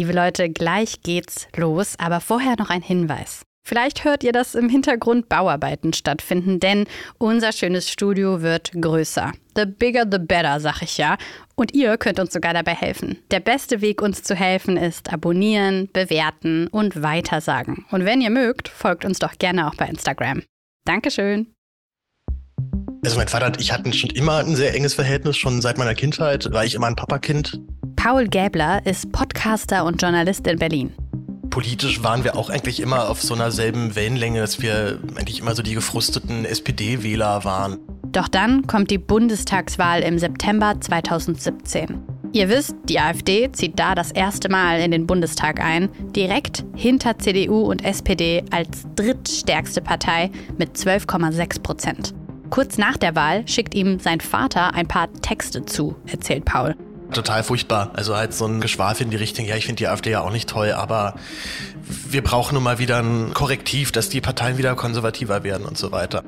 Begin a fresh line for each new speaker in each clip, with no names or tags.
Liebe Leute, gleich geht's los, aber vorher noch ein Hinweis. Vielleicht hört ihr, dass im Hintergrund Bauarbeiten stattfinden, denn unser schönes Studio wird größer. The bigger the better, sag ich ja. Und ihr könnt uns sogar dabei helfen. Der beste Weg, uns zu helfen, ist abonnieren, bewerten und weitersagen. Und wenn ihr mögt, folgt uns doch gerne auch bei Instagram. Dankeschön.
Also mein Vater und ich hatten schon immer ein sehr enges Verhältnis, schon seit meiner Kindheit war ich immer ein Papakind.
Paul Gäbler ist Podcaster und Journalist in Berlin.
Politisch waren wir auch eigentlich immer auf so einer selben Wellenlänge, dass wir eigentlich immer so die gefrusteten SPD-Wähler waren.
Doch dann kommt die Bundestagswahl im September 2017. Ihr wisst, die AfD zieht da das erste Mal in den Bundestag ein, direkt hinter CDU und SPD als drittstärkste Partei mit 12,6 Prozent. Kurz nach der Wahl schickt ihm sein Vater ein paar Texte zu, erzählt Paul.
Total furchtbar. Also halt so ein Geschwafel in die Richtung, ja, ich finde die AfD ja auch nicht toll, aber wir brauchen nun mal wieder ein Korrektiv, dass die Parteien wieder konservativer werden und so weiter.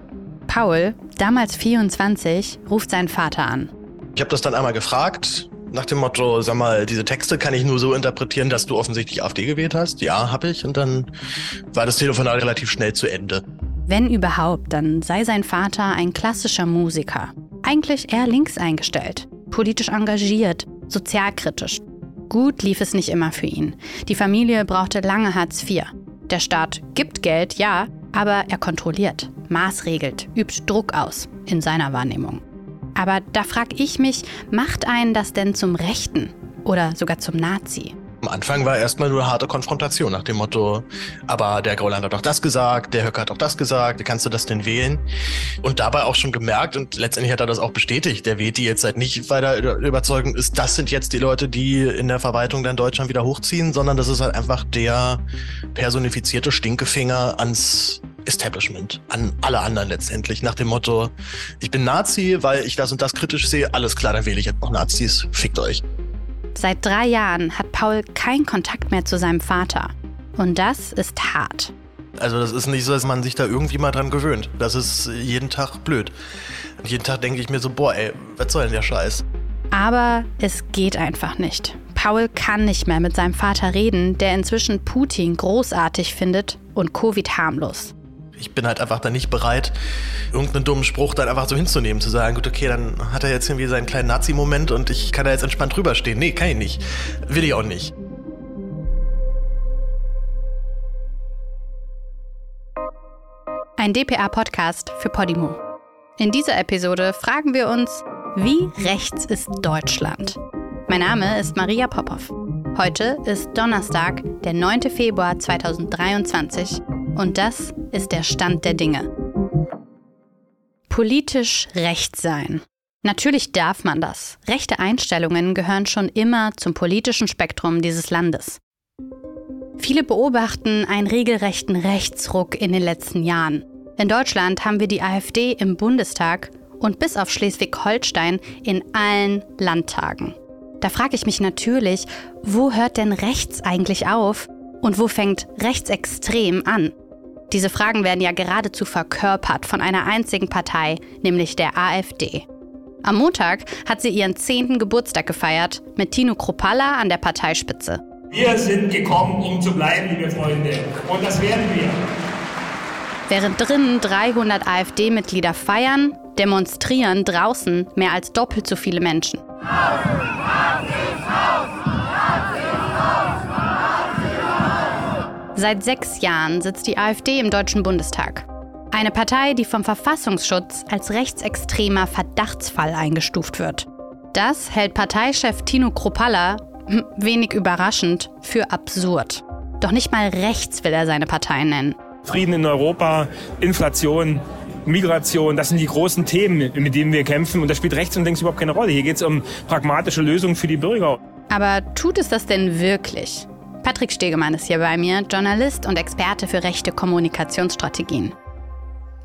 Paul, damals 24, ruft seinen Vater an.
Ich habe das dann einmal gefragt, nach dem Motto, sag mal, diese Texte kann ich nur so interpretieren, dass du offensichtlich AfD gewählt hast. Ja, habe ich. Und dann war das Telefonat relativ schnell zu Ende.
Wenn überhaupt, dann sei sein Vater ein klassischer Musiker. Eigentlich eher links eingestellt, politisch engagiert, sozialkritisch. Gut lief es nicht immer für ihn. Die Familie brauchte lange Hartz IV. Der Staat gibt Geld, ja, aber er kontrolliert, maßregelt, übt Druck aus, in seiner Wahrnehmung. Aber da frage ich mich, macht einen das denn zum Rechten oder sogar zum Nazi?
Am Anfang war erstmal nur harte Konfrontation nach dem Motto, aber der Gauland hat auch das gesagt, der Höcker hat auch das gesagt, wie kannst du das denn wählen? Und dabei auch schon gemerkt und letztendlich hat er das auch bestätigt, der wählt die jetzt halt nicht weiter überzeugend ist, das sind jetzt die Leute, die in der Verwaltung dann Deutschland wieder hochziehen, sondern das ist halt einfach der personifizierte Stinkefinger ans Establishment, an alle anderen letztendlich, nach dem Motto, ich bin Nazi, weil ich das und das kritisch sehe, alles klar, dann wähle ich jetzt noch Nazis, fickt euch.
Seit drei Jahren hat Paul keinen Kontakt mehr zu seinem Vater. Und das ist hart.
Also das ist nicht so, dass man sich da irgendwie mal dran gewöhnt. Das ist jeden Tag blöd. Und jeden Tag denke ich mir so, boah, ey, was soll denn der Scheiß?
Aber es geht einfach nicht. Paul kann nicht mehr mit seinem Vater reden, der inzwischen Putin großartig findet und Covid harmlos
ich bin halt einfach dann nicht bereit, irgendeinen dummen Spruch dann einfach so hinzunehmen, zu sagen, gut, okay, dann hat er jetzt irgendwie seinen kleinen Nazi-Moment und ich kann da jetzt entspannt drüber stehen. Nee, kann ich nicht. Will ich auch nicht.
Ein DPA-Podcast für Podimo. In dieser Episode fragen wir uns, wie rechts ist Deutschland? Mein Name ist Maria Popov. Heute ist Donnerstag, der 9. Februar 2023 und das ist der Stand der Dinge. Politisch recht sein. Natürlich darf man das. Rechte Einstellungen gehören schon immer zum politischen Spektrum dieses Landes. Viele beobachten einen regelrechten Rechtsruck in den letzten Jahren. In Deutschland haben wir die AfD im Bundestag und bis auf Schleswig-Holstein in allen Landtagen. Da frage ich mich natürlich, wo hört denn rechts eigentlich auf und wo fängt rechtsextrem an? Diese Fragen werden ja geradezu verkörpert von einer einzigen Partei, nämlich der AfD. Am Montag hat sie ihren zehnten Geburtstag gefeiert mit Tino Kropalla an der Parteispitze.
Wir sind gekommen, um zu bleiben, liebe Freunde. Und das werden wir.
Während drinnen 300 AfD-Mitglieder feiern, demonstrieren draußen mehr als doppelt so viele Menschen. Seit sechs Jahren sitzt die AfD im Deutschen Bundestag. Eine Partei, die vom Verfassungsschutz als rechtsextremer Verdachtsfall eingestuft wird. Das hält Parteichef Tino Kropalla, hm, wenig überraschend, für absurd. Doch nicht mal rechts will er seine Partei nennen.
Frieden in Europa, Inflation, Migration, das sind die großen Themen, mit denen wir kämpfen. Und da spielt rechts und links überhaupt keine Rolle. Hier geht es um pragmatische Lösungen für die Bürger.
Aber tut es das denn wirklich? Patrick Stegemann ist hier bei mir, Journalist und Experte für rechte Kommunikationsstrategien.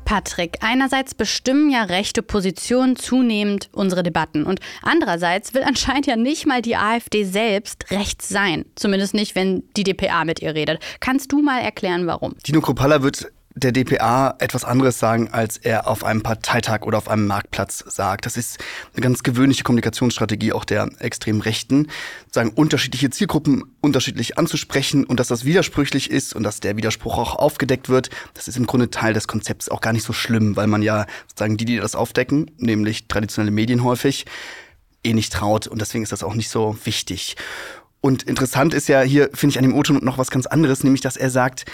Patrick, einerseits bestimmen ja rechte Positionen zunehmend unsere Debatten und andererseits will anscheinend ja nicht mal die AfD selbst rechts sein. Zumindest nicht, wenn die DPA mit ihr redet. Kannst du mal erklären, warum?
Dino Kropalla wird der DPA etwas anderes sagen, als er auf einem Parteitag oder auf einem Marktplatz sagt. Das ist eine ganz gewöhnliche Kommunikationsstrategie auch der extrem Rechten, sagen unterschiedliche Zielgruppen unterschiedlich anzusprechen und dass das widersprüchlich ist und dass der Widerspruch auch aufgedeckt wird. Das ist im Grunde Teil des Konzepts auch gar nicht so schlimm, weil man ja sozusagen die, die das aufdecken, nämlich traditionelle Medien häufig, eh nicht traut und deswegen ist das auch nicht so wichtig. Und interessant ist ja hier, finde ich an dem O-Ton noch was ganz anderes, nämlich dass er sagt,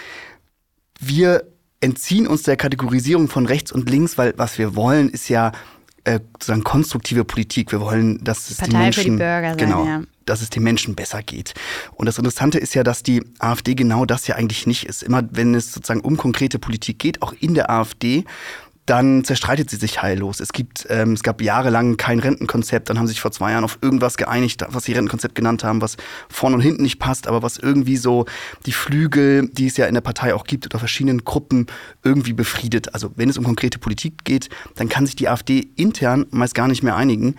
wir entziehen uns der Kategorisierung von rechts und links, weil was wir wollen, ist ja äh, sozusagen konstruktive Politik. Wir wollen, dass es
Partei
die Menschen,
für die Bürger sein,
genau,
ja.
dass es den Menschen besser geht. Und das Interessante ist ja, dass die AfD genau das ja eigentlich nicht ist. Immer wenn es sozusagen um konkrete Politik geht, auch in der AfD, dann zerstreitet sie sich heillos. Es gibt, ähm, es gab jahrelang kein Rentenkonzept, dann haben sie sich vor zwei Jahren auf irgendwas geeinigt, was sie Rentenkonzept genannt haben, was vorne und hinten nicht passt, aber was irgendwie so die Flügel, die es ja in der Partei auch gibt, oder verschiedenen Gruppen irgendwie befriedet. Also wenn es um konkrete Politik geht, dann kann sich die AfD intern meist gar nicht mehr einigen.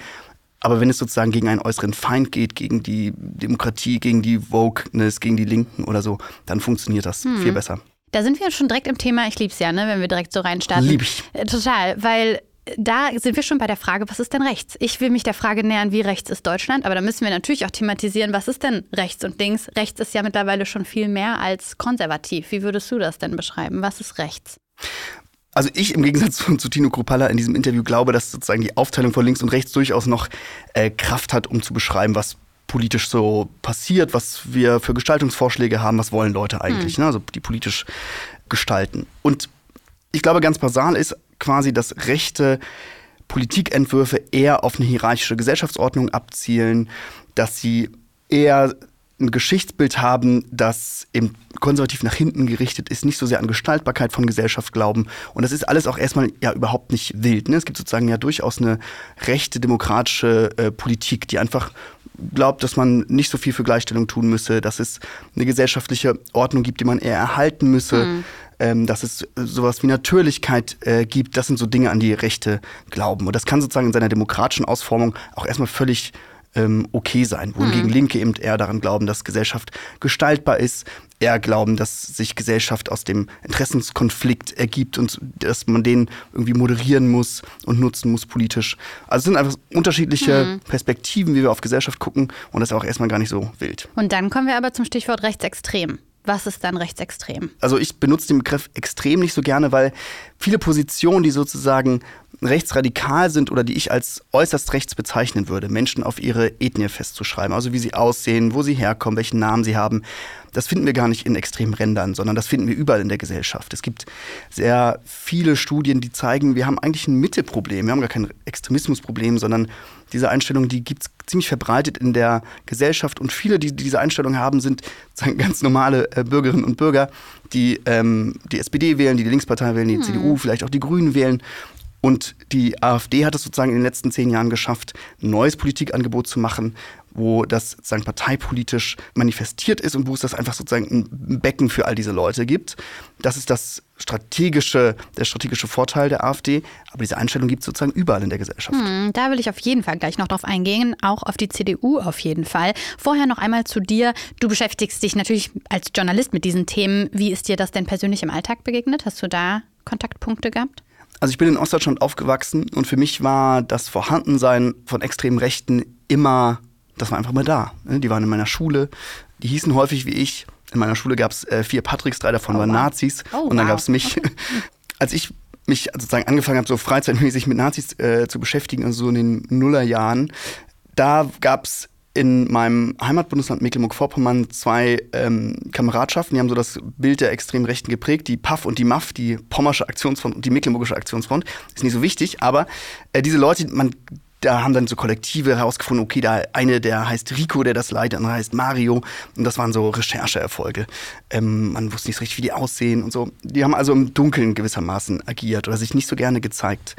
Aber wenn es sozusagen gegen einen äußeren Feind geht, gegen die Demokratie, gegen die Wokeness, gegen die Linken oder so, dann funktioniert das viel besser.
Da sind wir schon direkt im Thema. Ich lieb's ja, ne, wenn wir direkt so reinstarten.
Lieb ich.
Äh, Total, weil da sind wir schon bei der Frage, was ist denn rechts? Ich will mich der Frage nähern, wie rechts ist Deutschland, aber da müssen wir natürlich auch thematisieren, was ist denn rechts und links? Rechts ist ja mittlerweile schon viel mehr als konservativ. Wie würdest du das denn beschreiben? Was ist rechts?
Also ich im Gegensatz zu, zu Tino Kruppalla in diesem Interview glaube, dass sozusagen die Aufteilung von links und rechts durchaus noch äh, Kraft hat, um zu beschreiben, was politisch so passiert, was wir für Gestaltungsvorschläge haben, was wollen Leute eigentlich, ne? also die politisch gestalten. Und ich glaube, ganz basal ist quasi, dass rechte Politikentwürfe eher auf eine hierarchische Gesellschaftsordnung abzielen, dass sie eher ein Geschichtsbild haben, das eben konservativ nach hinten gerichtet ist, nicht so sehr an Gestaltbarkeit von Gesellschaft glauben. Und das ist alles auch erstmal ja überhaupt nicht wild. Ne? Es gibt sozusagen ja durchaus eine rechte demokratische äh, Politik, die einfach glaubt, dass man nicht so viel für Gleichstellung tun müsse, dass es eine gesellschaftliche Ordnung gibt, die man eher erhalten müsse, ähm, dass es sowas wie Natürlichkeit äh, gibt. Das sind so Dinge, an die Rechte glauben. Und das kann sozusagen in seiner demokratischen Ausformung auch erstmal völlig ähm, okay sein. Wohingegen Linke eben eher daran glauben, dass Gesellschaft gestaltbar ist, eher glauben, dass sich Gesellschaft aus dem Interessenskonflikt ergibt und dass man den irgendwie moderieren muss und nutzen muss politisch. Also es sind einfach unterschiedliche Perspektiven, wie wir auf Gesellschaft gucken und das ist auch erstmal gar nicht so wild.
Und dann kommen wir aber zum Stichwort rechtsextrem. Was ist dann rechtsextrem?
Also ich benutze den Begriff extrem nicht so gerne, weil viele Positionen, die sozusagen rechtsradikal sind oder die ich als äußerst rechts bezeichnen würde, Menschen auf ihre Ethnie festzuschreiben, also wie sie aussehen, wo sie herkommen, welchen Namen sie haben, das finden wir gar nicht in extremen Rändern, sondern das finden wir überall in der Gesellschaft. Es gibt sehr viele Studien, die zeigen, wir haben eigentlich ein Mitteproblem. Wir haben gar kein Extremismusproblem, sondern diese Einstellung, die gibt es ziemlich verbreitet in der Gesellschaft. Und viele, die diese Einstellung haben, sind ganz normale äh, Bürgerinnen und Bürger, die ähm, die SPD wählen, die die Linkspartei wählen, die CDU, vielleicht auch die Grünen wählen. Und die AfD hat es sozusagen in den letzten zehn Jahren geschafft, ein neues Politikangebot zu machen, wo das sozusagen parteipolitisch manifestiert ist und wo es das einfach sozusagen ein Becken für all diese Leute gibt. Das ist das strategische, der strategische Vorteil der AfD. Aber diese Einstellung gibt es sozusagen überall in der Gesellschaft.
Hm, Da will ich auf jeden Fall gleich noch drauf eingehen, auch auf die CDU auf jeden Fall. Vorher noch einmal zu dir. Du beschäftigst dich natürlich als Journalist mit diesen Themen. Wie ist dir das denn persönlich im Alltag begegnet? Hast du da Kontaktpunkte gehabt?
Also ich bin in Ostdeutschland aufgewachsen und für mich war das Vorhandensein von extremen Rechten immer, das war einfach mal da. ne? Die waren in meiner Schule, die hießen häufig wie ich. In meiner Schule gab es äh, vier Patricks, drei davon
Oh,
waren
wow.
Nazis
Oh,
und dann
wow.
gab es mich. Als ich mich sozusagen angefangen habe, so freizeitmäßig mit Nazis äh, zu beschäftigen, also so in den Nullerjahren, da gab es in meinem Heimatbundesland Mecklenburg-Vorpommern zwei ähm, Kameradschaften, die haben so das Bild der extremen Rechten geprägt, die PAF und die MAF, die Pommersche Aktionsfront und die Mecklenburgische Aktionsfront. Ist nicht so wichtig, aber äh, diese Leute, man da haben dann so Kollektive herausgefunden, okay, da eine, der heißt Rico, der das leitet, der andere heißt Mario. Und das waren so Rechercheerfolge. Ähm, man wusste nicht so richtig, wie die aussehen und so. Die haben also im Dunkeln gewissermaßen agiert oder sich nicht so gerne gezeigt.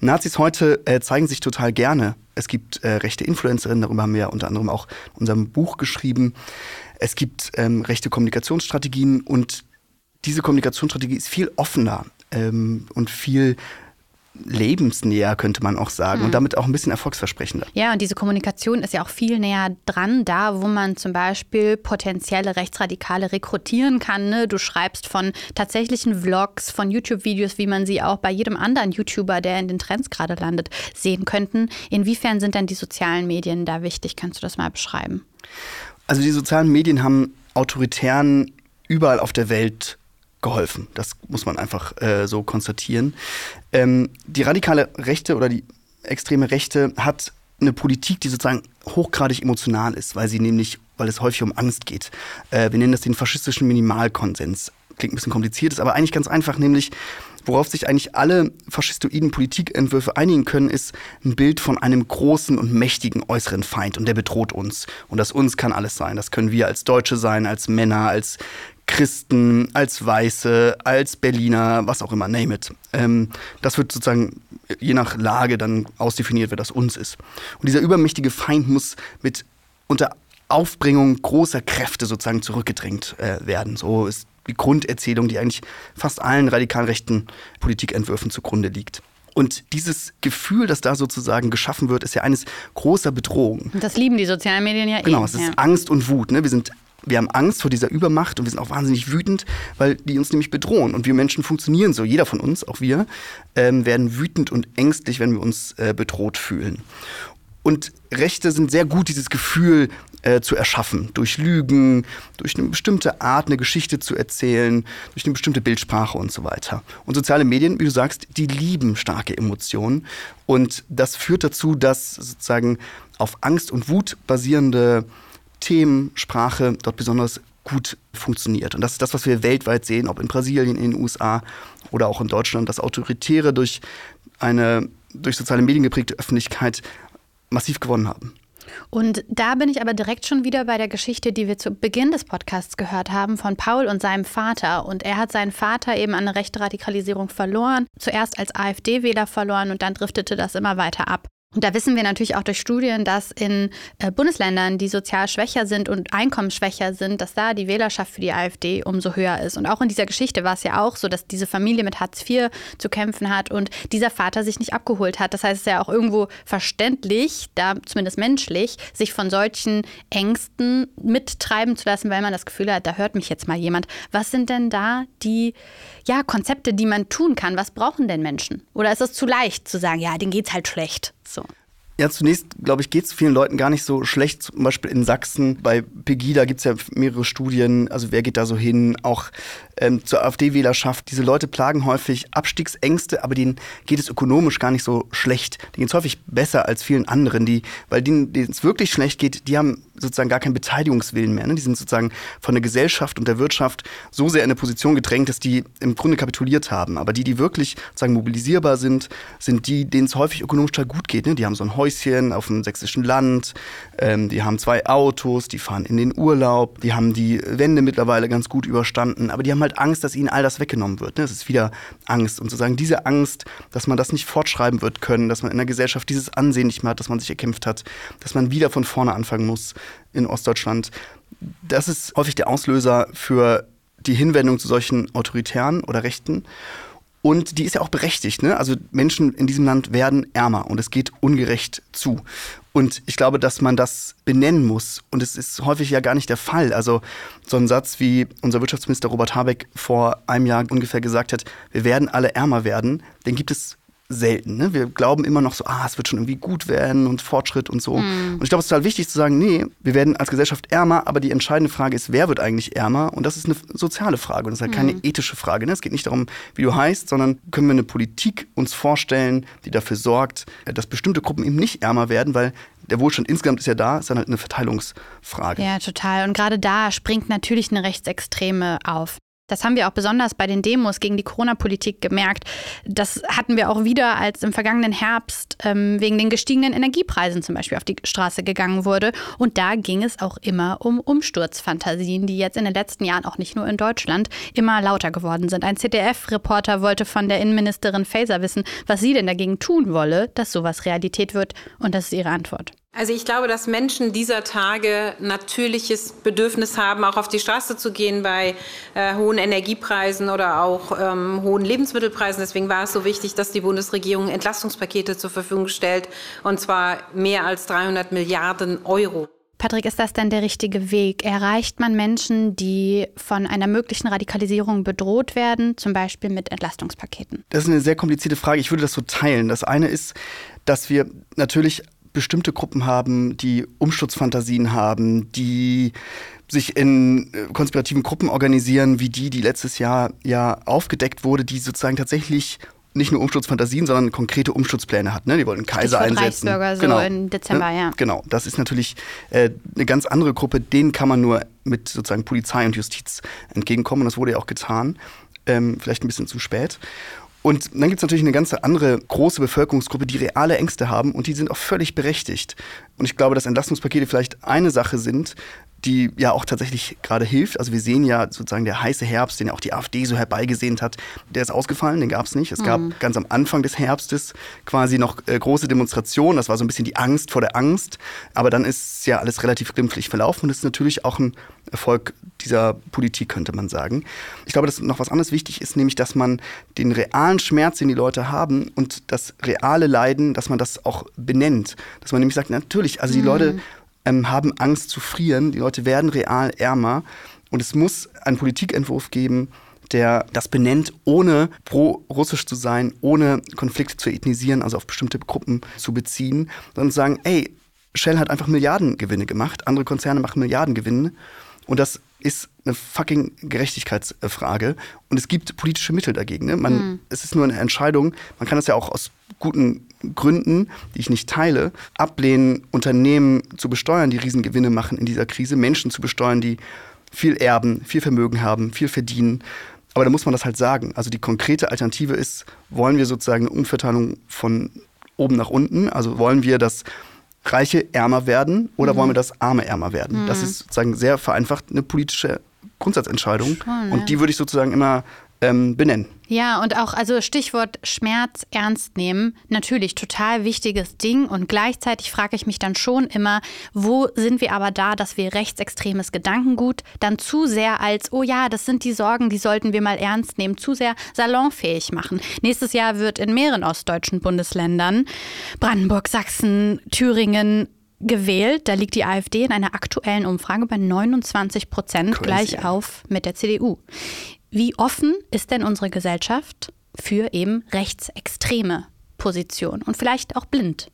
Nazis heute äh, zeigen sich total gerne. Es gibt äh, rechte Influencerinnen, darüber haben wir ja unter anderem auch in unserem Buch geschrieben. Es gibt ähm, rechte Kommunikationsstrategien und diese Kommunikationsstrategie ist viel offener ähm, und viel lebensnäher, könnte man auch sagen, mhm. und damit auch ein bisschen erfolgsversprechender.
Ja, und diese Kommunikation ist ja auch viel näher dran, da wo man zum Beispiel potenzielle Rechtsradikale rekrutieren kann. Ne? Du schreibst von tatsächlichen Vlogs, von YouTube-Videos, wie man sie auch bei jedem anderen YouTuber, der in den Trends gerade landet, sehen könnten. Inwiefern sind denn die sozialen Medien da wichtig? Kannst du das mal beschreiben?
Also die sozialen Medien haben Autoritären überall auf der Welt geholfen. Das muss man einfach äh, so konstatieren. Ähm, die radikale Rechte oder die extreme Rechte hat eine Politik, die sozusagen hochgradig emotional ist, weil sie nämlich, weil es häufig um Angst geht. Äh, wir nennen das den faschistischen Minimalkonsens. Klingt ein bisschen kompliziert, ist aber eigentlich ganz einfach, nämlich worauf sich eigentlich alle faschistoiden Politikentwürfe einigen können, ist ein Bild von einem großen und mächtigen äußeren Feind und der bedroht uns. Und das uns kann alles sein. Das können wir als Deutsche sein, als Männer, als Christen, als Weiße, als Berliner, was auch immer, name it. Ähm, das wird sozusagen je nach Lage dann ausdefiniert, wer das uns ist. Und dieser übermächtige Feind muss mit unter Aufbringung großer Kräfte sozusagen zurückgedrängt äh, werden. So ist die Grunderzählung, die eigentlich fast allen radikal rechten Politikentwürfen zugrunde liegt. Und dieses Gefühl, das da sozusagen geschaffen wird, ist ja eines großer Bedrohung.
Das lieben die sozialen Medien ja
Genau,
eh.
es ist ja. Angst und Wut. Ne? Wir sind wir haben Angst vor dieser Übermacht und wir sind auch wahnsinnig wütend, weil die uns nämlich bedrohen. Und wir Menschen funktionieren so. Jeder von uns, auch wir, ähm, werden wütend und ängstlich, wenn wir uns äh, bedroht fühlen. Und Rechte sind sehr gut, dieses Gefühl äh, zu erschaffen. Durch Lügen, durch eine bestimmte Art, eine Geschichte zu erzählen, durch eine bestimmte Bildsprache und so weiter. Und soziale Medien, wie du sagst, die lieben starke Emotionen. Und das führt dazu, dass sozusagen auf Angst und Wut basierende Themen, Sprache dort besonders gut funktioniert. Und das ist das, was wir weltweit sehen, ob in Brasilien, in den USA oder auch in Deutschland, dass Autoritäre durch eine durch soziale Medien geprägte Öffentlichkeit massiv gewonnen haben.
Und da bin ich aber direkt schon wieder bei der Geschichte, die wir zu Beginn des Podcasts gehört haben, von Paul und seinem Vater. Und er hat seinen Vater eben an eine rechte Radikalisierung verloren, zuerst als AfD-Wähler verloren und dann driftete das immer weiter ab. Und da wissen wir natürlich auch durch Studien, dass in äh, Bundesländern, die sozial schwächer sind und einkommensschwächer sind, dass da die Wählerschaft für die AfD umso höher ist. Und auch in dieser Geschichte war es ja auch so, dass diese Familie mit Hartz IV zu kämpfen hat und dieser Vater sich nicht abgeholt hat. Das heißt, es ist ja auch irgendwo verständlich, da zumindest menschlich, sich von solchen Ängsten mittreiben zu lassen, weil man das Gefühl hat, da hört mich jetzt mal jemand. Was sind denn da die ja, Konzepte, die man tun kann? Was brauchen denn Menschen? Oder ist es zu leicht zu sagen, ja, denen geht's halt schlecht? So.
Ja, zunächst, glaube ich, geht es vielen Leuten gar nicht so schlecht. Zum Beispiel in Sachsen, bei Pegida gibt es ja mehrere Studien, also wer geht da so hin, auch ähm, zur AfD-Wählerschaft. Diese Leute plagen häufig Abstiegsängste, aber denen geht es ökonomisch gar nicht so schlecht. Denen geht es häufig besser als vielen anderen, die, weil denen, denen es wirklich schlecht geht, die haben sozusagen gar keinen Beteiligungswillen mehr. Ne? Die sind sozusagen von der Gesellschaft und der Wirtschaft so sehr in eine Position gedrängt, dass die im Grunde kapituliert haben. Aber die, die wirklich sozusagen mobilisierbar sind, sind die, denen es häufig ökonomisch total gut geht. Ne? Die haben so ein Häuschen auf dem sächsischen Land, ähm, die haben zwei Autos, die fahren in den Urlaub, die haben die Wende mittlerweile ganz gut überstanden, aber die haben halt Angst, dass ihnen all das weggenommen wird. Ne? Das ist wieder Angst. Und sozusagen diese Angst, dass man das nicht fortschreiben wird können, dass man in der Gesellschaft dieses Ansehen nicht mehr hat, das man sich erkämpft hat, dass man wieder von vorne anfangen muss in Ostdeutschland. Das ist häufig der Auslöser für die Hinwendung zu solchen autoritären oder Rechten. Und die ist ja auch berechtigt. Ne? Also Menschen in diesem Land werden ärmer und es geht ungerecht zu. Und ich glaube, dass man das benennen muss. Und es ist häufig ja gar nicht der Fall. Also so ein Satz, wie unser Wirtschaftsminister Robert Habeck vor einem Jahr ungefähr gesagt hat, wir werden alle ärmer werden, den gibt es selten. Ne? Wir glauben immer noch so, ah, es wird schon irgendwie gut werden und Fortschritt und so. Mm. Und ich glaube, es ist total wichtig zu sagen, nee, wir werden als Gesellschaft ärmer, aber die entscheidende Frage ist, wer wird eigentlich ärmer? Und das ist eine soziale Frage und das ist halt mm. keine ethische Frage. Ne? Es geht nicht darum, wie du heißt, sondern können wir eine Politik uns vorstellen, die dafür sorgt, dass bestimmte Gruppen eben nicht ärmer werden, weil der Wohlstand insgesamt ist ja da, ist dann halt eine Verteilungsfrage.
Ja, total. Und gerade da springt natürlich eine Rechtsextreme auf. Das haben wir auch besonders bei den Demos gegen die Corona-Politik gemerkt. Das hatten wir auch wieder, als im vergangenen Herbst ähm, wegen den gestiegenen Energiepreisen zum Beispiel auf die Straße gegangen wurde. Und da ging es auch immer um Umsturzfantasien, die jetzt in den letzten Jahren auch nicht nur in Deutschland immer lauter geworden sind. Ein ZDF-Reporter wollte von der Innenministerin Faeser wissen, was sie denn dagegen tun wolle, dass sowas Realität wird. Und das ist ihre Antwort.
Also ich glaube, dass Menschen dieser Tage natürliches Bedürfnis haben, auch auf die Straße zu gehen bei äh, hohen Energiepreisen oder auch ähm, hohen Lebensmittelpreisen. Deswegen war es so wichtig, dass die Bundesregierung Entlastungspakete zur Verfügung stellt, und zwar mehr als 300 Milliarden Euro.
Patrick, ist das denn der richtige Weg? Erreicht man Menschen, die von einer möglichen Radikalisierung bedroht werden, zum Beispiel mit Entlastungspaketen?
Das ist eine sehr komplizierte Frage. Ich würde das so teilen. Das eine ist, dass wir natürlich bestimmte Gruppen haben, die Umsturzfantasien haben, die sich in äh, konspirativen Gruppen organisieren, wie die, die letztes Jahr ja aufgedeckt wurde, die sozusagen tatsächlich nicht nur Umsturzfantasien, sondern konkrete Umsturzpläne hat. Ne? Die wollen einen Kaiser
Stichwort
einsetzen.
Reichsbürger, so
genau.
im Dezember,
Ne?
ja.
Genau, das ist natürlich äh, eine ganz andere Gruppe, denen kann man nur mit sozusagen Polizei und Justiz entgegenkommen. Und das wurde ja auch getan. Ähm, vielleicht ein bisschen zu spät. Und dann gibt es natürlich eine ganz andere große Bevölkerungsgruppe, die reale Ängste haben und die sind auch völlig berechtigt. Und ich glaube, dass Entlastungspakete vielleicht eine Sache sind, die ja auch tatsächlich gerade hilft. Also wir sehen ja sozusagen der heiße Herbst, den ja auch die AfD so herbeigesehnt hat, der ist ausgefallen, den gab es nicht. Es gab ganz am Anfang des Herbstes quasi noch äh, große Demonstrationen, das war so ein bisschen die Angst vor der Angst, aber dann ist ja alles relativ glimpflich verlaufen und das ist natürlich auch ein Erfolg dieser Politik, könnte man sagen. Ich glaube, dass noch was anderes wichtig ist, nämlich, dass man den realen Schmerz, den die Leute haben und das reale Leiden, dass man das auch benennt. Dass man nämlich sagt, natürlich, also die Leute ähm, haben Angst zu frieren, die Leute werden real ärmer. Und es muss einen Politikentwurf geben, der das benennt, ohne pro-russisch zu sein, ohne Konflikte zu ethnisieren, also auf bestimmte Gruppen zu beziehen, sondern zu sagen, ey, Shell hat einfach Milliardengewinne gemacht, andere Konzerne machen Milliardengewinne. Und das ist eine fucking Gerechtigkeitsfrage. Und es gibt politische Mittel dagegen. Ne? Man, Es ist nur eine Entscheidung, man kann das ja auch aus guten Gründen, die ich nicht teile, ablehnen, Unternehmen zu besteuern, die Riesengewinne machen in dieser Krise, Menschen zu besteuern, die viel erben, viel Vermögen haben, viel verdienen. Aber da muss man das halt sagen. Also die konkrete Alternative ist, wollen wir sozusagen eine Umverteilung von oben nach unten? Also wollen wir, dass Reiche ärmer werden oder wollen wir, dass Arme ärmer werden? Das ist sozusagen sehr vereinfacht eine politische Grundsatzentscheidung.
Schon,
Und die würde ich sozusagen immer ähm, benennen.
Ja, und auch, also Stichwort Schmerz ernst nehmen, natürlich total wichtiges Ding. Und gleichzeitig frage ich mich dann schon immer, wo sind wir aber da, dass wir rechtsextremes Gedankengut dann zu sehr als, oh ja, das sind die Sorgen, die sollten wir mal ernst nehmen, zu sehr salonfähig machen. Nächstes Jahr wird in mehreren ostdeutschen Bundesländern, Brandenburg, Sachsen, Thüringen, gewählt. Da liegt die AfD in einer aktuellen Umfrage bei 29 Prozent,
Crazy,
gleich auf mit der CDU. Wie offen ist denn unsere Gesellschaft für eben rechtsextreme Positionen und vielleicht auch blind?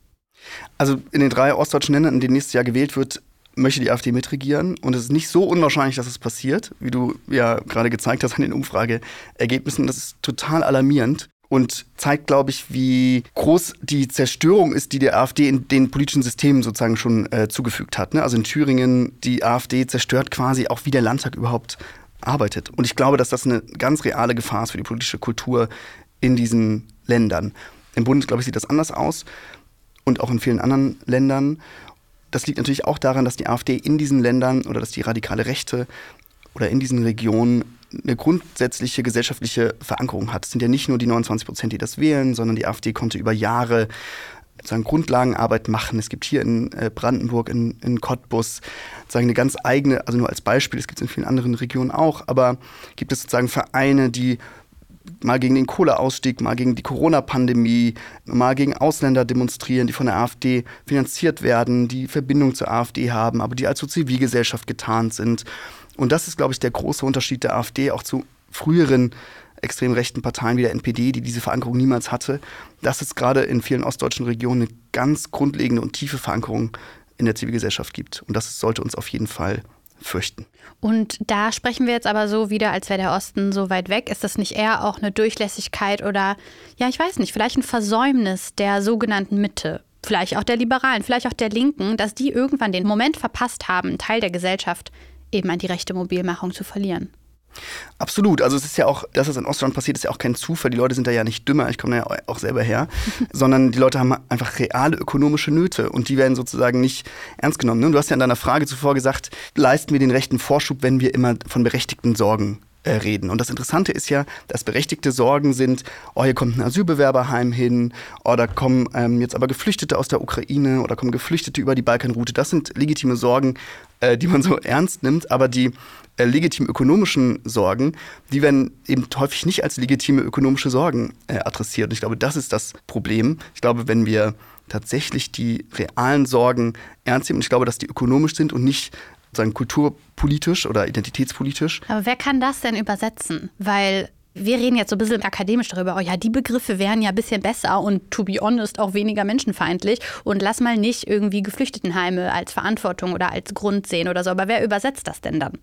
Also in den drei ostdeutschen Ländern, in denen nächstes Jahr gewählt wird, möchte die AfD mitregieren. Und es ist nicht so unwahrscheinlich, dass es passiert, wie du ja gerade gezeigt hast an den Umfrageergebnissen. Das ist total alarmierend und zeigt, glaube ich, wie groß die Zerstörung ist, die der AfD in den politischen Systemen sozusagen schon äh, zugefügt hat. Ne? Also in Thüringen, die AfD zerstört quasi auch, wie der Landtag überhaupt arbeitet. Und ich glaube, dass das eine ganz reale Gefahr ist für die politische Kultur in diesen Ländern. Im Bund, glaube ich, sieht das anders aus und auch in vielen anderen Ländern. Das liegt natürlich auch daran, dass die AfD in diesen Ländern oder dass die radikale Rechte oder in diesen Regionen eine grundsätzliche gesellschaftliche Verankerung hat. Es sind ja nicht nur die 29 Prozent, die das wählen, sondern die AfD konnte über Jahre sozusagen Grundlagenarbeit machen. Es gibt hier in äh, Brandenburg, in, in Cottbus sozusagen eine ganz eigene, also nur als Beispiel, es gibt es in vielen anderen Regionen auch, aber gibt es sozusagen Vereine, die mal gegen den Kohleausstieg, mal gegen die Corona-Pandemie, mal gegen Ausländer demonstrieren, die von der AfD finanziert werden, die Verbindung zur AfD haben, aber die als Zivilgesellschaft getarnt sind. Und das ist, glaube ich, der große Unterschied der AfD auch zu früheren extrem rechten Parteien wie der NPD, die diese Verankerung niemals hatte, dass es gerade in vielen ostdeutschen Regionen eine ganz grundlegende und tiefe Verankerung in der Zivilgesellschaft gibt. Und das sollte uns auf jeden Fall fürchten.
Und da sprechen wir jetzt aber so wieder, als wäre der Osten so weit weg. Ist das nicht eher auch eine Durchlässigkeit oder, ja, ich weiß nicht, vielleicht ein Versäumnis der sogenannten Mitte? Vielleicht auch der Liberalen, vielleicht auch der Linken, dass die irgendwann den Moment verpasst haben, Teil der Gesellschaft eben an die rechte Mobilmachung zu verlieren.
Absolut. Also es ist ja auch, dass es in Ostdeutschland passiert, ist ja auch kein Zufall. Die Leute sind da ja nicht dümmer, ich komme da ja auch selber her, sondern die Leute haben einfach reale ökonomische Nöte und die werden sozusagen nicht ernst genommen. ne? Du hast ja in deiner Frage zuvor gesagt, leisten wir den rechten Vorschub, wenn wir immer von berechtigten Sorgen äh, reden. Und das Interessante ist ja, dass berechtigte Sorgen sind, oh, hier kommt ein Asylbewerberheim hin, oder oh, kommen ähm, jetzt aber Geflüchtete aus der Ukraine oder kommen Geflüchtete über die Balkanroute. Das sind legitime Sorgen, äh, die man so ernst nimmt, aber die äh, legitimen ökonomischen Sorgen, die werden eben häufig nicht als legitime ökonomische Sorgen äh, adressiert. Und ich glaube, das ist das Problem. Ich glaube, wenn wir tatsächlich die realen Sorgen ernst nehmen, und ich glaube, dass die ökonomisch sind und nicht sagen kulturpolitisch oder identitätspolitisch.
Aber wer kann das denn übersetzen? Weil wir reden jetzt so ein bisschen akademisch darüber, oh ja, die Begriffe wären ja ein bisschen besser und to be honest auch weniger menschenfeindlich und lass mal nicht irgendwie Geflüchtetenheime als Verantwortung oder als Grund sehen oder so. Aber wer übersetzt das denn dann?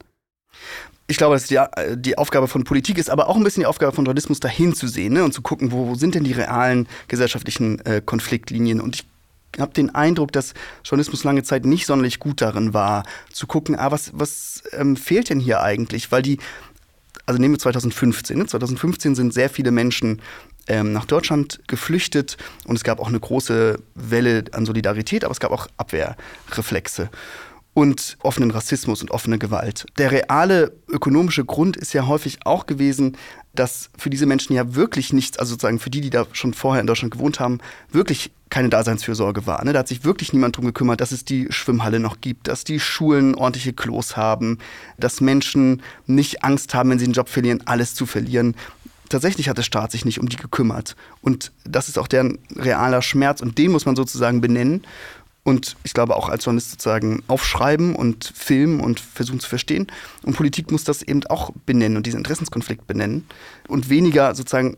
Ich glaube, dass die, die Aufgabe von Politik ist, aber auch ein bisschen die Aufgabe von Journalismus dahin zu sehen ne, und zu gucken, wo, wo sind denn die realen gesellschaftlichen äh, Konfliktlinien. Und ich habe den Eindruck, dass Journalismus lange Zeit nicht sonderlich gut darin war, zu gucken, ah, was, was ähm, fehlt denn hier eigentlich? Weil die, also nehmen wir 2015, ne? 2015 sind sehr viele Menschen ähm, nach Deutschland geflüchtet und es gab auch eine große Welle an Solidarität, aber es gab auch Abwehrreflexe und offenen Rassismus und offene Gewalt. Der reale ökonomische Grund ist ja häufig auch gewesen, dass für diese Menschen ja wirklich nichts, also sozusagen für die, die da schon vorher in Deutschland gewohnt haben, wirklich keine Daseinsfürsorge war. Ne? Da hat sich wirklich niemand drum gekümmert, dass es die Schwimmhalle noch gibt, dass die Schulen ordentliche Klos haben, dass Menschen nicht Angst haben, wenn sie den Job verlieren, alles zu verlieren. Tatsächlich hat der Staat sich nicht um die gekümmert. Und das ist auch deren realer Schmerz und den muss man sozusagen benennen und ich glaube auch als Journalist sozusagen aufschreiben und filmen und versuchen zu verstehen. Und Politik muss das eben auch benennen und diesen Interessenskonflikt benennen und weniger sozusagen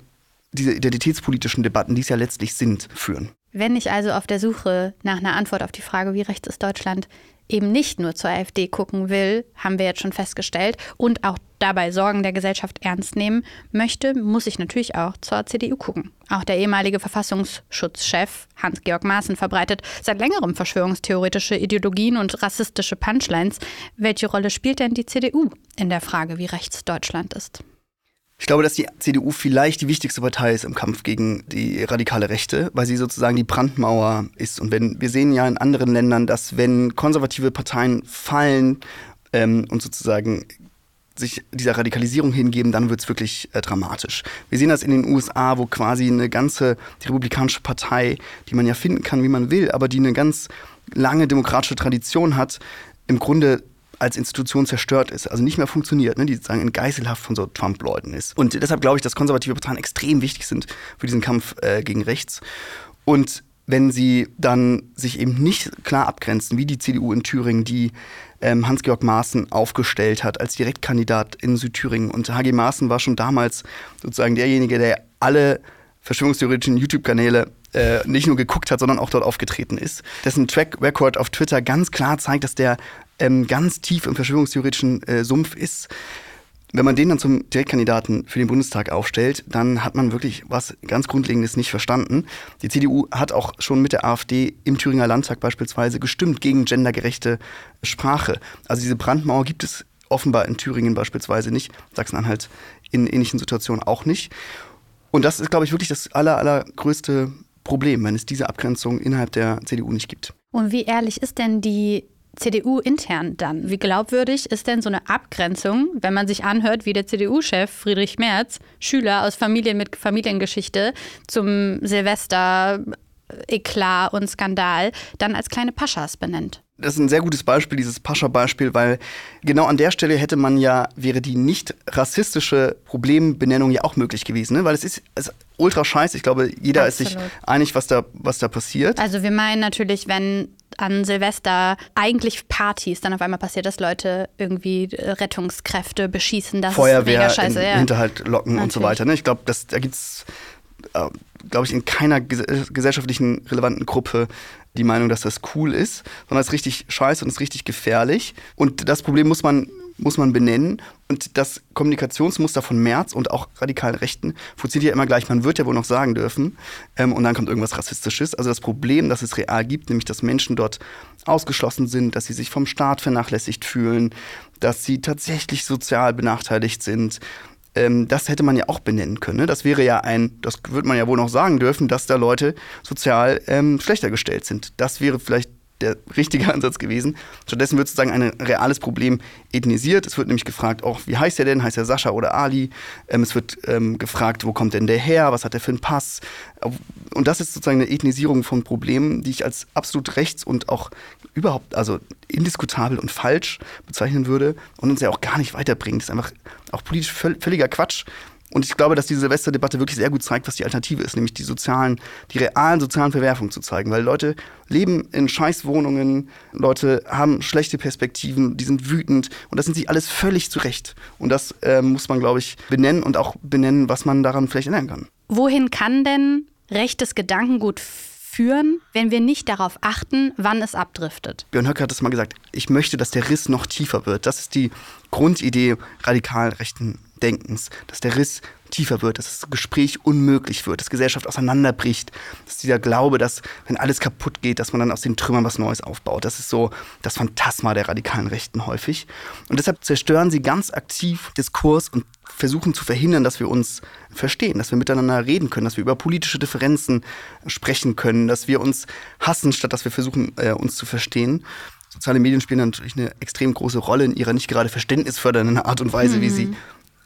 diese identitätspolitischen Debatten, die es ja letztlich sind, führen.
Wenn ich also auf der Suche nach einer Antwort auf die Frage, wie rechts ist Deutschland, eben nicht nur zur AfD gucken will, haben wir jetzt schon festgestellt, und auch dabei Sorgen der Gesellschaft ernst nehmen möchte, muss ich natürlich auch zur CDU gucken. Auch der ehemalige Verfassungsschutzchef Hans-Georg Maaßen verbreitet seit längerem verschwörungstheoretische Ideologien und rassistische Punchlines. Welche Rolle spielt denn die CDU in der Frage, wie rechts Deutschland ist?
Ich glaube, dass die CDU vielleicht die wichtigste Partei ist im Kampf gegen die radikale Rechte, weil sie sozusagen die Brandmauer ist. Und wenn wir sehen ja in anderen Ländern, dass wenn konservative Parteien fallen ähm, und sozusagen sich dieser Radikalisierung hingeben, dann wird es wirklich äh, dramatisch. Wir sehen das in den USA, wo quasi eine ganze, die Republikanische Partei, die man ja finden kann, wie man will, aber die eine ganz lange demokratische Tradition hat, im Grunde als Institution zerstört ist, also nicht mehr funktioniert, ne, die sozusagen in Geiselhaft von so Trump-Leuten ist. Und deshalb glaube ich, dass konservative Parteien extrem wichtig sind für diesen Kampf äh, gegen rechts. Und wenn sie dann sich eben nicht klar abgrenzen, wie die CDU in Thüringen, die ähm, Hans-Georg Maaßen aufgestellt hat als Direktkandidat in Südthüringen. Und HG Maaßen war schon damals sozusagen derjenige, der alle verschwörungstheoretischen YouTube-Kanäle äh, nicht nur geguckt hat, sondern auch dort aufgetreten ist. Dessen Track Record auf Twitter ganz klar zeigt, dass der ähm, ganz tief im verschwörungstheoretischen äh, Sumpf ist. Wenn man den dann zum Direktkandidaten für den Bundestag aufstellt, dann hat man wirklich was ganz Grundlegendes nicht verstanden. Die CDU hat auch schon mit der AfD im Thüringer Landtag beispielsweise gestimmt gegen gendergerechte Sprache. Also diese Brandmauer gibt es offenbar in Thüringen beispielsweise nicht, Sachsen-Anhalt in ähnlichen Situationen auch nicht. Und das ist, glaube ich, wirklich das aller, allergrößte Problem, wenn es diese Abgrenzung innerhalb der CDU nicht gibt.
Und wie ehrlich ist denn die CDU intern dann? Wie glaubwürdig ist denn so eine Abgrenzung, wenn man sich anhört, wie der CDU-Chef Friedrich Merz Schüler aus Familien mit Familiengeschichte zum Silvester Eklat und Skandal dann als kleine Paschas benennt?
Das ist ein sehr gutes Beispiel, dieses Pascha-Beispiel, weil genau an der Stelle hätte man ja, wäre die nicht rassistische Problembenennung ja auch möglich gewesen, ne? weil es ist, es ist ultra scheiße. Ich glaube, jeder Absolut. ist sich einig, was da, was da passiert.
Also wir meinen natürlich, wenn an Silvester eigentlich Partys dann auf einmal passiert, dass Leute irgendwie äh, Rettungskräfte beschießen. Das
Feuerwehr
ist mega scheiße.
in ja. Hinterhalt locken Natürlich. und so weiter. Ne? Ich glaube, da gibt es, äh, glaube ich, in keiner gesellschaftlichen relevanten Gruppe die Meinung, dass das cool ist, sondern es ist richtig scheiße und es ist richtig gefährlich. Und das Problem muss man muss man benennen. Und das Kommunikationsmuster von Merz und auch radikalen Rechten funktioniert ja immer gleich. Man wird ja wohl noch sagen dürfen. Ähm, und dann kommt irgendwas Rassistisches. Also das Problem, das es real gibt, nämlich dass Menschen dort ausgeschlossen sind, dass sie sich vom Staat vernachlässigt fühlen, dass sie tatsächlich sozial benachteiligt sind. Ähm, das hätte man ja auch benennen können. Ne? Das wäre ja ein, das würde man ja wohl noch sagen dürfen, dass da Leute sozial ähm, schlechter gestellt sind. Das wäre vielleicht der richtige Ansatz gewesen. Stattdessen wird sozusagen ein reales Problem ethnisiert. Es wird nämlich gefragt, auch wie heißt er denn? Heißt er Sascha oder Ali? Ähm, es wird ähm, gefragt, wo kommt denn der her? Was hat er für einen Pass? Und das ist sozusagen eine Ethnisierung von Problemen, die ich als absolut rechts und auch überhaupt, also indiskutabel und falsch bezeichnen würde und uns ja auch gar nicht weiterbringt. Das ist einfach auch politisch völliger Quatsch. Und ich glaube, dass diese Silvesterdebatte wirklich sehr gut zeigt, was die Alternative ist, nämlich die sozialen, die realen sozialen Verwerfungen zu zeigen. Weil Leute leben in Scheißwohnungen, Leute haben schlechte Perspektiven, die sind wütend und das sind sie alles völlig zurecht. Und das äh, muss man, glaube ich, benennen und auch benennen, was man daran vielleicht ändern kann.
Wohin kann denn rechtes Gedankengut führen, wenn wir nicht darauf achten, wann es abdriftet?
Björn Höcke hat es mal gesagt, ich möchte, dass der Riss noch tiefer wird. Das ist die Grundidee radikal rechten Denkens, dass der Riss tiefer wird, dass das Gespräch unmöglich wird, dass Gesellschaft auseinanderbricht, dass dieser Glaube, dass wenn alles kaputt geht, dass man dann aus den Trümmern was Neues aufbaut. Das ist so das Phantasma der radikalen Rechten häufig. Und deshalb zerstören sie ganz aktiv Diskurs und versuchen zu verhindern, dass wir uns verstehen, dass wir miteinander reden können, dass wir über politische Differenzen sprechen können, dass wir uns hassen, statt dass wir versuchen, äh, uns zu verstehen soziale Medien spielen natürlich eine extrem große Rolle in ihrer nicht gerade verständnisfördernden Art und Weise, mhm. wie sie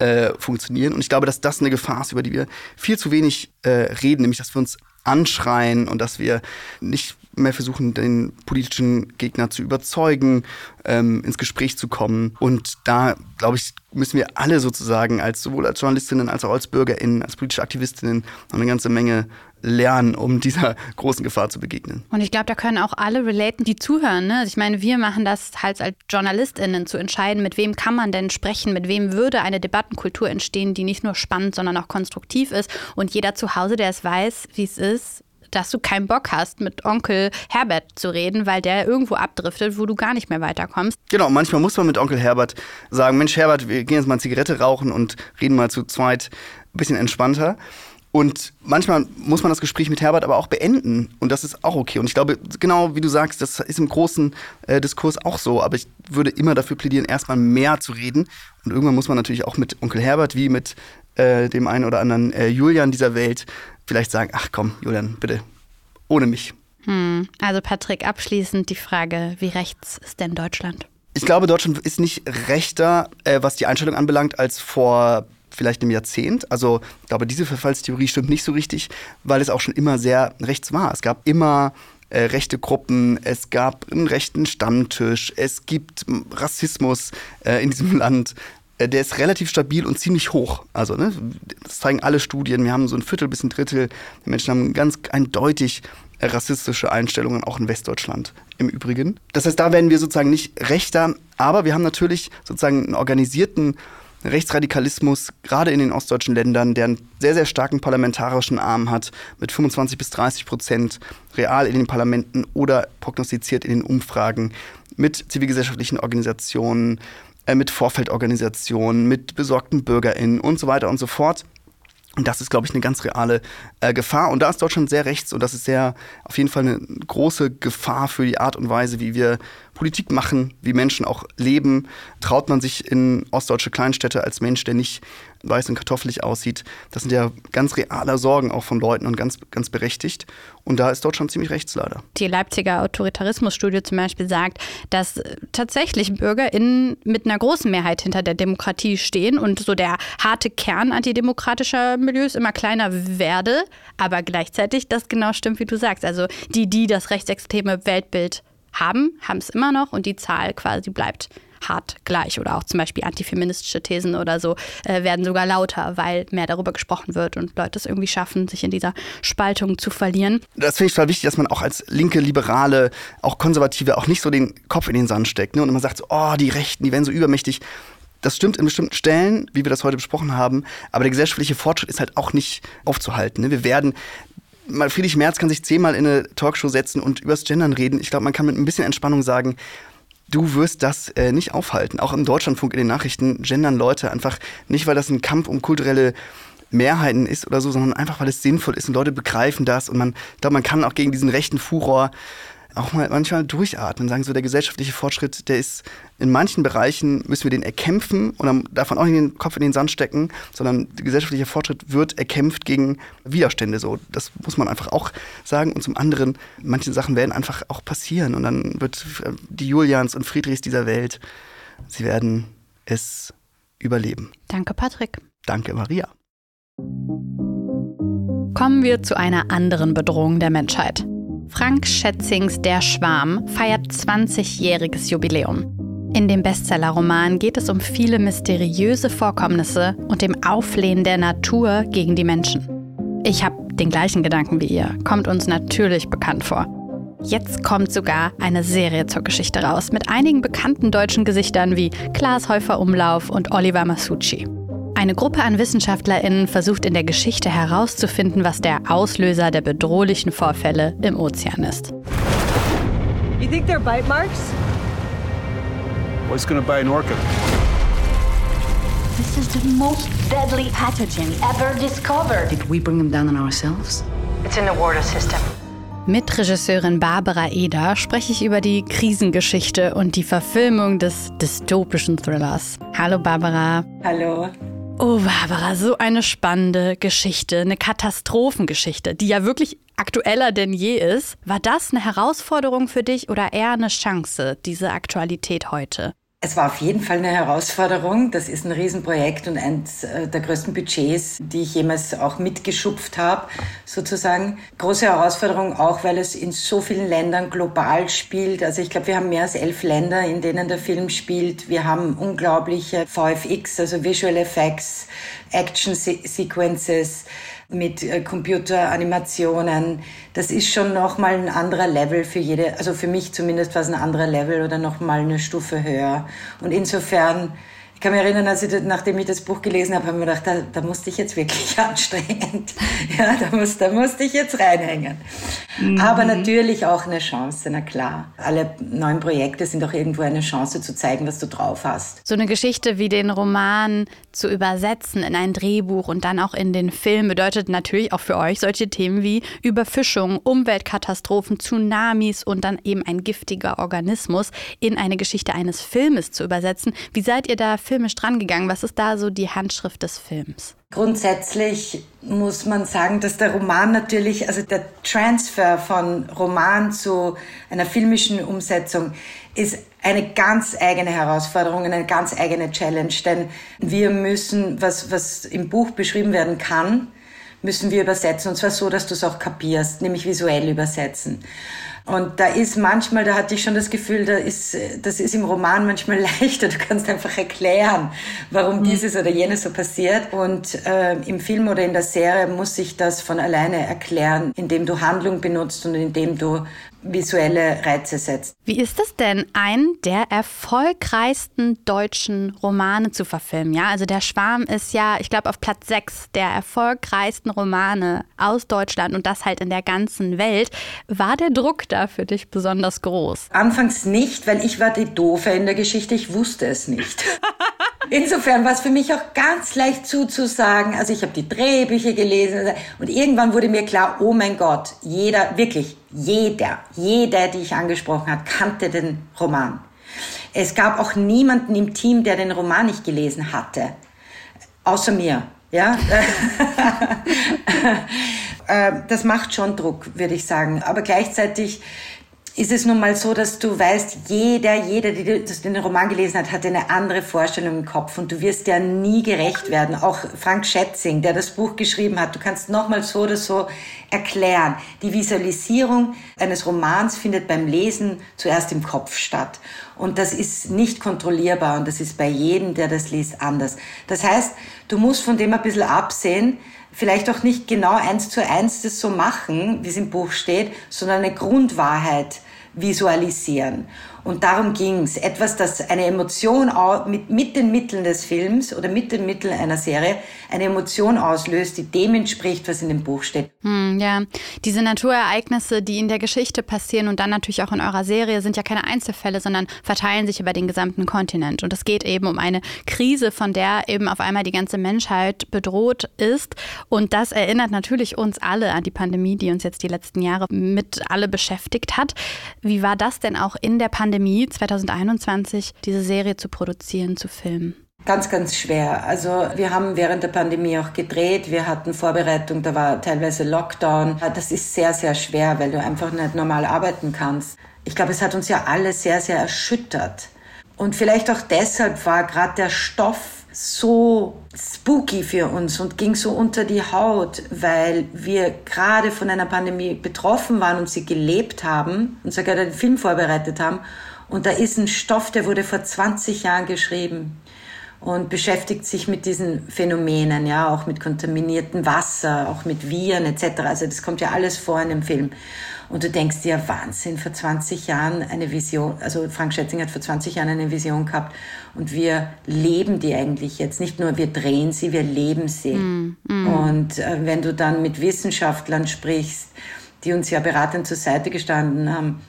äh, funktionieren. Und ich glaube, dass das eine Gefahr ist, über die wir viel zu wenig äh, reden, nämlich dass wir uns anschreien und dass wir nicht mehr versuchen, den politischen Gegner zu überzeugen, ähm, ins Gespräch zu kommen. Und da, glaube ich, müssen wir alle sozusagen, als sowohl als Journalistinnen als auch als BürgerInnen, als politische Aktivistinnen noch eine ganze Menge lernen, um dieser großen Gefahr zu begegnen.
Und ich glaube, da können auch alle relaten, die zuhören. Ne? Also ich meine, wir machen das halt als JournalistInnen zu entscheiden, mit wem kann man denn sprechen, mit wem würde eine Debattenkultur entstehen, die nicht nur spannend, sondern auch konstruktiv ist. Und jeder zu Hause, der es weiß, wie es ist, dass du keinen Bock hast, mit Onkel Herbert zu reden, weil der irgendwo abdriftet, wo du gar nicht mehr weiterkommst.
Genau, manchmal muss man mit Onkel Herbert sagen, Mensch Herbert, wir gehen jetzt mal eine Zigarette rauchen und reden mal zu zweit ein bisschen entspannter. Und manchmal muss man das Gespräch mit Herbert aber auch beenden. Und das ist auch okay. Und ich glaube, genau wie du sagst, das ist im großen äh, Diskurs auch so. Aber ich würde immer dafür plädieren, erstmal mehr zu reden. Und irgendwann muss man natürlich auch mit Onkel Herbert wie mit äh, dem einen oder anderen äh, Julian dieser Welt vielleicht sagen, ach komm, Julian, bitte, ohne mich.
Hm. Also Patrick, abschließend die Frage, wie rechts ist denn Deutschland?
Ich glaube, Deutschland ist nicht rechter, äh, was die Einstellung anbelangt, als vor vielleicht einem Jahrzehnt. Also ich glaube, diese Verfallstheorie stimmt nicht so richtig, weil es auch schon immer sehr rechts war. Es gab immer äh, rechte Gruppen, es gab einen rechten Stammtisch, es gibt Rassismus äh, in diesem Land. Äh, der ist relativ stabil und ziemlich hoch. Also, ne, das zeigen alle Studien. Wir haben so ein Viertel bis ein Drittel der Menschen haben ganz eindeutig äh, rassistische Einstellungen, auch in Westdeutschland im Übrigen. Das heißt, da werden wir sozusagen nicht rechter, aber wir haben natürlich sozusagen einen organisierten Rechtsradikalismus, gerade in den ostdeutschen Ländern, der einen sehr, sehr starken parlamentarischen Arm hat, mit 25 bis 30 Prozent real in den Parlamenten oder prognostiziert in den Umfragen, mit zivilgesellschaftlichen Organisationen, äh, mit Vorfeldorganisationen, mit besorgten BürgerInnen und so weiter und so fort. Und das ist, glaube ich, eine ganz reale äh, Gefahr. Und da ist Deutschland sehr rechts und das ist sehr auf jeden Fall eine große Gefahr für die Art und Weise, wie wir Politik machen, wie Menschen auch leben. Traut man sich in ostdeutsche Kleinstädte als Mensch, der nicht weiß und kartoffelig aussieht. Das sind ja ganz reale Sorgen auch von Leuten und ganz, ganz berechtigt. Und da ist Deutschland ziemlich rechts leider.
Die Leipziger Autoritarismusstudie zum Beispiel sagt, dass tatsächlich BürgerInnen mit einer großen Mehrheit hinter der Demokratie stehen und so der harte Kern antidemokratischer Milieus immer kleiner werde, aber gleichzeitig das genau stimmt, wie du sagst. Also die, die das rechtsextreme Weltbild haben, haben es immer noch und die Zahl quasi bleibt hart gleich. Oder auch zum Beispiel antifeministische Thesen oder so äh, werden sogar lauter, weil mehr darüber gesprochen wird und Leute es irgendwie schaffen, sich in dieser Spaltung zu verlieren.
Das finde ich total wichtig, dass man auch als linke, liberale, auch konservative auch nicht so den Kopf in den Sand steckt ne? und immer sagt, so, oh, die Rechten, die werden so übermächtig. Das stimmt in bestimmten Stellen, wie wir das heute besprochen haben, aber der gesellschaftliche Fortschritt ist halt auch nicht aufzuhalten. Ne? Wir werden mal Friedrich Merz kann sich zehnmal in eine Talkshow setzen und übers Gendern reden. Ich glaube, man kann mit ein bisschen Entspannung sagen, du wirst das äh, nicht aufhalten. Auch im Deutschlandfunk in den Nachrichten gendern Leute einfach nicht, weil das ein Kampf um kulturelle Mehrheiten ist oder so, sondern einfach, weil es sinnvoll ist und Leute begreifen das und man, ich glaube, man kann auch gegen diesen rechten Furor auch mal manchmal durchatmen, sagen so, der gesellschaftliche Fortschritt, der ist in manchen Bereichen müssen wir den erkämpfen und dann darf man auch nicht den Kopf in den Sand stecken, sondern der gesellschaftliche Fortschritt wird erkämpft gegen Widerstände. So, das muss man einfach auch sagen. Und zum anderen, manche Sachen werden einfach auch passieren und dann wird die Julians und Friedrichs dieser Welt, sie werden es überleben.
Danke, Patrick.
Danke, Maria.
Kommen wir zu einer anderen Bedrohung der Menschheit. Frank Schätzings Der Schwarm feiert 20-jähriges Jubiläum. In dem Bestsellerroman geht es um viele mysteriöse Vorkommnisse und dem Auflehnen der Natur gegen die Menschen. Ich habe den gleichen Gedanken wie ihr, kommt uns natürlich bekannt vor. Jetzt kommt sogar eine Serie zur Geschichte raus mit einigen bekannten deutschen Gesichtern wie Klaas Häufer Umlauf und Oliver Masucci. Eine Gruppe an WissenschaftlerInnen versucht in der Geschichte herauszufinden, was der Auslöser der bedrohlichen Vorfälle im Ozean ist.
You think they're bite marks?
What's gonna bite an orca?
This is the most deadly pathogen ever discovered.
Did we bring them down on ourselves?
It's in the water system.
Mit Regisseurin Barbara Eder spreche ich über die Krisengeschichte und die Verfilmung des dystopischen Thrillers. Hallo Barbara.
Hallo.
Oh, Barbara, so eine spannende Geschichte, eine Katastrophengeschichte, die ja wirklich aktueller denn je ist. War das eine Herausforderung für dich oder eher eine Chance, diese Aktualität heute?
Es war auf jeden Fall eine Herausforderung. Das ist ein Riesenprojekt und eines äh, der größten Budgets, die ich jemals auch mitgeschupft habe, sozusagen. Große Herausforderung auch, weil es in so vielen Ländern global spielt. Also ich glaube, wir haben mehr als elf Länder, in denen der Film spielt. Wir haben unglaubliche VFX, also Visual Effects, Action Sequences mit äh, Computeranimationen. Das ist schon nochmal ein anderer Level für jede, also für mich zumindest war es ein anderer Level oder nochmal eine Stufe höher. Und insofern ich kann mich erinnern, als ich, nachdem ich das Buch gelesen habe, habe ich mir gedacht, da, da musste ich jetzt wirklich anstrengend. Ja, da, muss, da musste ich jetzt reinhängen. Mhm. Aber natürlich auch eine Chance, na klar. Alle neuen Projekte sind auch irgendwo eine Chance zu zeigen, was du drauf hast.
So eine Geschichte wie den Roman zu übersetzen in ein Drehbuch und dann auch in den Film bedeutet natürlich auch für euch solche Themen wie Überfischung, Umweltkatastrophen, Tsunamis und dann eben ein giftiger Organismus in eine Geschichte eines Filmes zu übersetzen. Wie seid ihr da filmisch drangegangen? Was ist da so die Handschrift des Films?
Grundsätzlich muss man sagen, dass der Roman natürlich, also der Transfer von Roman zu einer filmischen Umsetzung ist eine ganz eigene Herausforderung, eine ganz eigene Challenge, denn wir müssen, was, was im Buch beschrieben werden kann, müssen wir übersetzen und zwar so, dass du es auch kapierst, nämlich visuell übersetzen. Und da ist manchmal, da hatte ich schon das Gefühl, da ist, das ist im Roman manchmal leichter. Du kannst einfach erklären, warum mhm. dieses oder jenes so passiert. Und äh, im Film oder in der Serie muss sich das von alleine erklären, indem du Handlung benutzt und indem du visuelle Reize setzt.
Wie ist es denn, einen der erfolgreichsten deutschen Romane zu verfilmen? Ja, also der Schwarm ist ja, ich glaube, auf Platz 6 der erfolgreichsten Romane aus Deutschland und das halt in der ganzen Welt. War der Druck da für dich besonders groß?
Anfangs nicht, weil ich war die Doofe in der Geschichte, ich wusste es nicht. Insofern war es für mich auch ganz leicht zuzusagen. Also ich habe die Drehbücher gelesen und irgendwann wurde mir klar, oh mein Gott, jeder, wirklich jeder, jeder, die ich angesprochen habe, kannte den Roman. Es gab auch niemanden im Team, der den Roman nicht gelesen hatte, außer mir. Ja, äh, das macht schon Druck, würde ich sagen. Aber gleichzeitig ist es nun mal so, dass du weißt, jeder, jeder, der den Roman gelesen hat, hat eine andere Vorstellung im Kopf und du wirst ja nie gerecht werden. Auch Frank Schätzing, der das Buch geschrieben hat, du kannst nochmal so oder so erklären. Die Visualisierung eines Romans findet beim Lesen zuerst im Kopf statt. Und das ist nicht kontrollierbar und das ist bei jedem, der das liest, anders. Das heißt, du musst von dem ein bisschen absehen, vielleicht auch nicht genau eins zu eins das so machen, wie es im Buch steht, sondern eine Grundwahrheit visualisieren. Und darum ging's. Etwas, das eine Emotion mit, mit den Mitteln des Films oder mit den Mitteln einer Serie eine Emotion auslöst, die dem entspricht, was in dem Buch steht.
Hm, ja, diese Naturereignisse, die in der Geschichte passieren und dann natürlich auch in eurer Serie, sind ja keine Einzelfälle, sondern verteilen sich über den gesamten Kontinent. Und es geht eben um eine Krise, von der eben auf einmal die ganze Menschheit bedroht ist. Und das erinnert natürlich uns alle an die Pandemie, die uns jetzt die letzten Jahre mit alle beschäftigt hat. Wie war das denn auch in der Pandemie 2021, diese Serie zu produzieren, zu filmen?
Ganz, ganz schwer. Also wir haben während der Pandemie auch gedreht. Wir hatten Vorbereitung, da war teilweise Lockdown. Das ist sehr, sehr schwer, weil du einfach nicht normal arbeiten kannst. Ich glaube, es hat uns ja alle sehr, sehr erschüttert. Und vielleicht auch deshalb war gerade der Stoff so spooky für uns und ging so unter die Haut, weil wir gerade von einer Pandemie betroffen waren und sie gelebt haben und sogar den Film vorbereitet haben. Und da ist ein Stoff, der wurde vor 20 Jahren geschrieben und beschäftigt sich mit diesen Phänomenen, ja, auch mit kontaminiertem Wasser, auch mit Viren etc. Also das kommt ja alles vor in dem Film. Und du denkst dir, Wahnsinn, vor 20 Jahren eine Vision, also Frank Schätzing hat vor 20 Jahren eine Vision gehabt und wir leben die eigentlich jetzt. Nicht nur wir drehen sie, wir leben sie. Mm, mm. Und äh, wenn du dann mit Wissenschaftlern sprichst, die uns ja beratend zur Seite gestanden haben,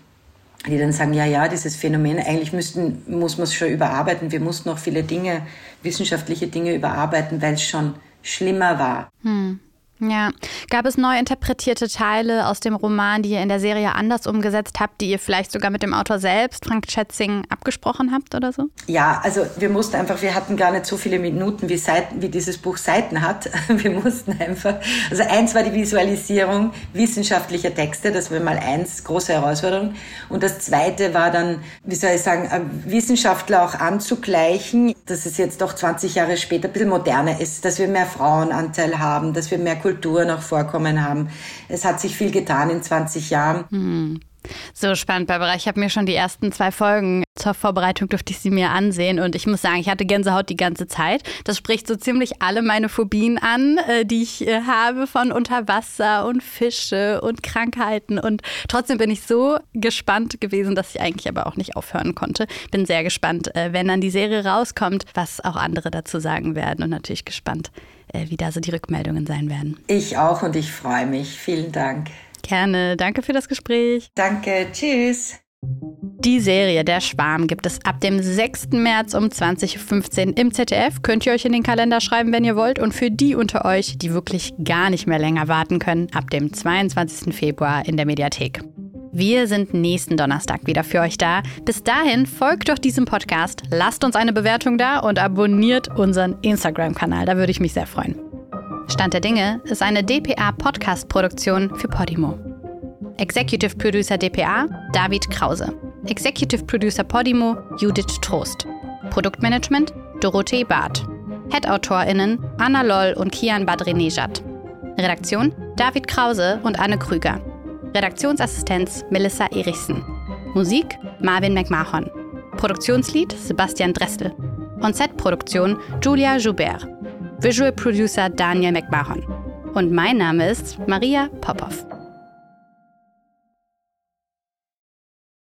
die dann sagen, ja, ja, dieses Phänomen, eigentlich müssten, muss man es schon überarbeiten. Wir mussten noch viele Dinge, wissenschaftliche Dinge überarbeiten, weil es schon schlimmer war.
Hm. Ja. Gab es neu interpretierte Teile aus dem Roman, die ihr in der Serie anders umgesetzt habt, die ihr vielleicht sogar mit dem Autor selbst, Frank Schätzing, abgesprochen habt oder so?
Ja, also wir mussten einfach, wir hatten gar nicht so viele Minuten, wie, Seiten, wie dieses Buch Seiten hat. Wir mussten einfach, also eins war die Visualisierung wissenschaftlicher Texte, das war mal eins, große Herausforderung. Und das zweite war dann, wie soll ich sagen, Wissenschaftler auch anzugleichen, dass es jetzt doch 20 Jahre später ein bisschen moderner ist, dass wir mehr Frauenanteil haben, dass wir mehr Kultur Kultur noch vorkommen haben. Es hat sich viel getan in 20 Jahren.
Hm. So spannend, Barbara. Ich habe mir schon die ersten zwei Folgen zur Vorbereitung durfte ich sie mir ansehen und ich muss sagen, ich hatte Gänsehaut die ganze Zeit. Das spricht so ziemlich alle meine Phobien an, äh, die ich äh, habe von Unterwasser und Fische und Krankheiten und trotzdem bin ich so gespannt gewesen, dass ich eigentlich aber auch nicht aufhören konnte. Bin sehr gespannt, äh, wenn dann die Serie rauskommt, was auch andere dazu sagen werden und natürlich gespannt, wie da so die Rückmeldungen sein werden.
Ich auch und ich freue mich. Vielen Dank.
Gerne. Danke für das Gespräch.
Danke. Tschüss.
Die Serie Der Schwarm gibt es ab dem 6. März um 20.15 Uhr im ZDF. Könnt ihr euch in den Kalender schreiben, wenn ihr wollt. Und für die unter euch, die wirklich gar nicht mehr länger warten können, ab dem 22. Februar in der Mediathek. Wir sind nächsten Donnerstag wieder für euch da. Bis dahin folgt doch diesem Podcast, lasst uns eine Bewertung da und abonniert unseren Instagram-Kanal. Da würde ich mich sehr freuen. Stand der Dinge ist eine DPA-Podcast-Produktion für Podimo. Executive Producer DPA David Krause. Executive Producer Podimo Judith Trost. Produktmanagement Dorothee Barth. Head-AutorInnen Anna Loll und Kian Badrinejad. Redaktion David Krause und Anne Krüger. Redaktionsassistenz Melissa Erichsen. Musik Marvin McMahon. Produktionslied Sebastian Dressel. On-Set-Produktion Julia Joubert. Visual Producer Daniel McMahon. Und mein Name ist Maria Popov.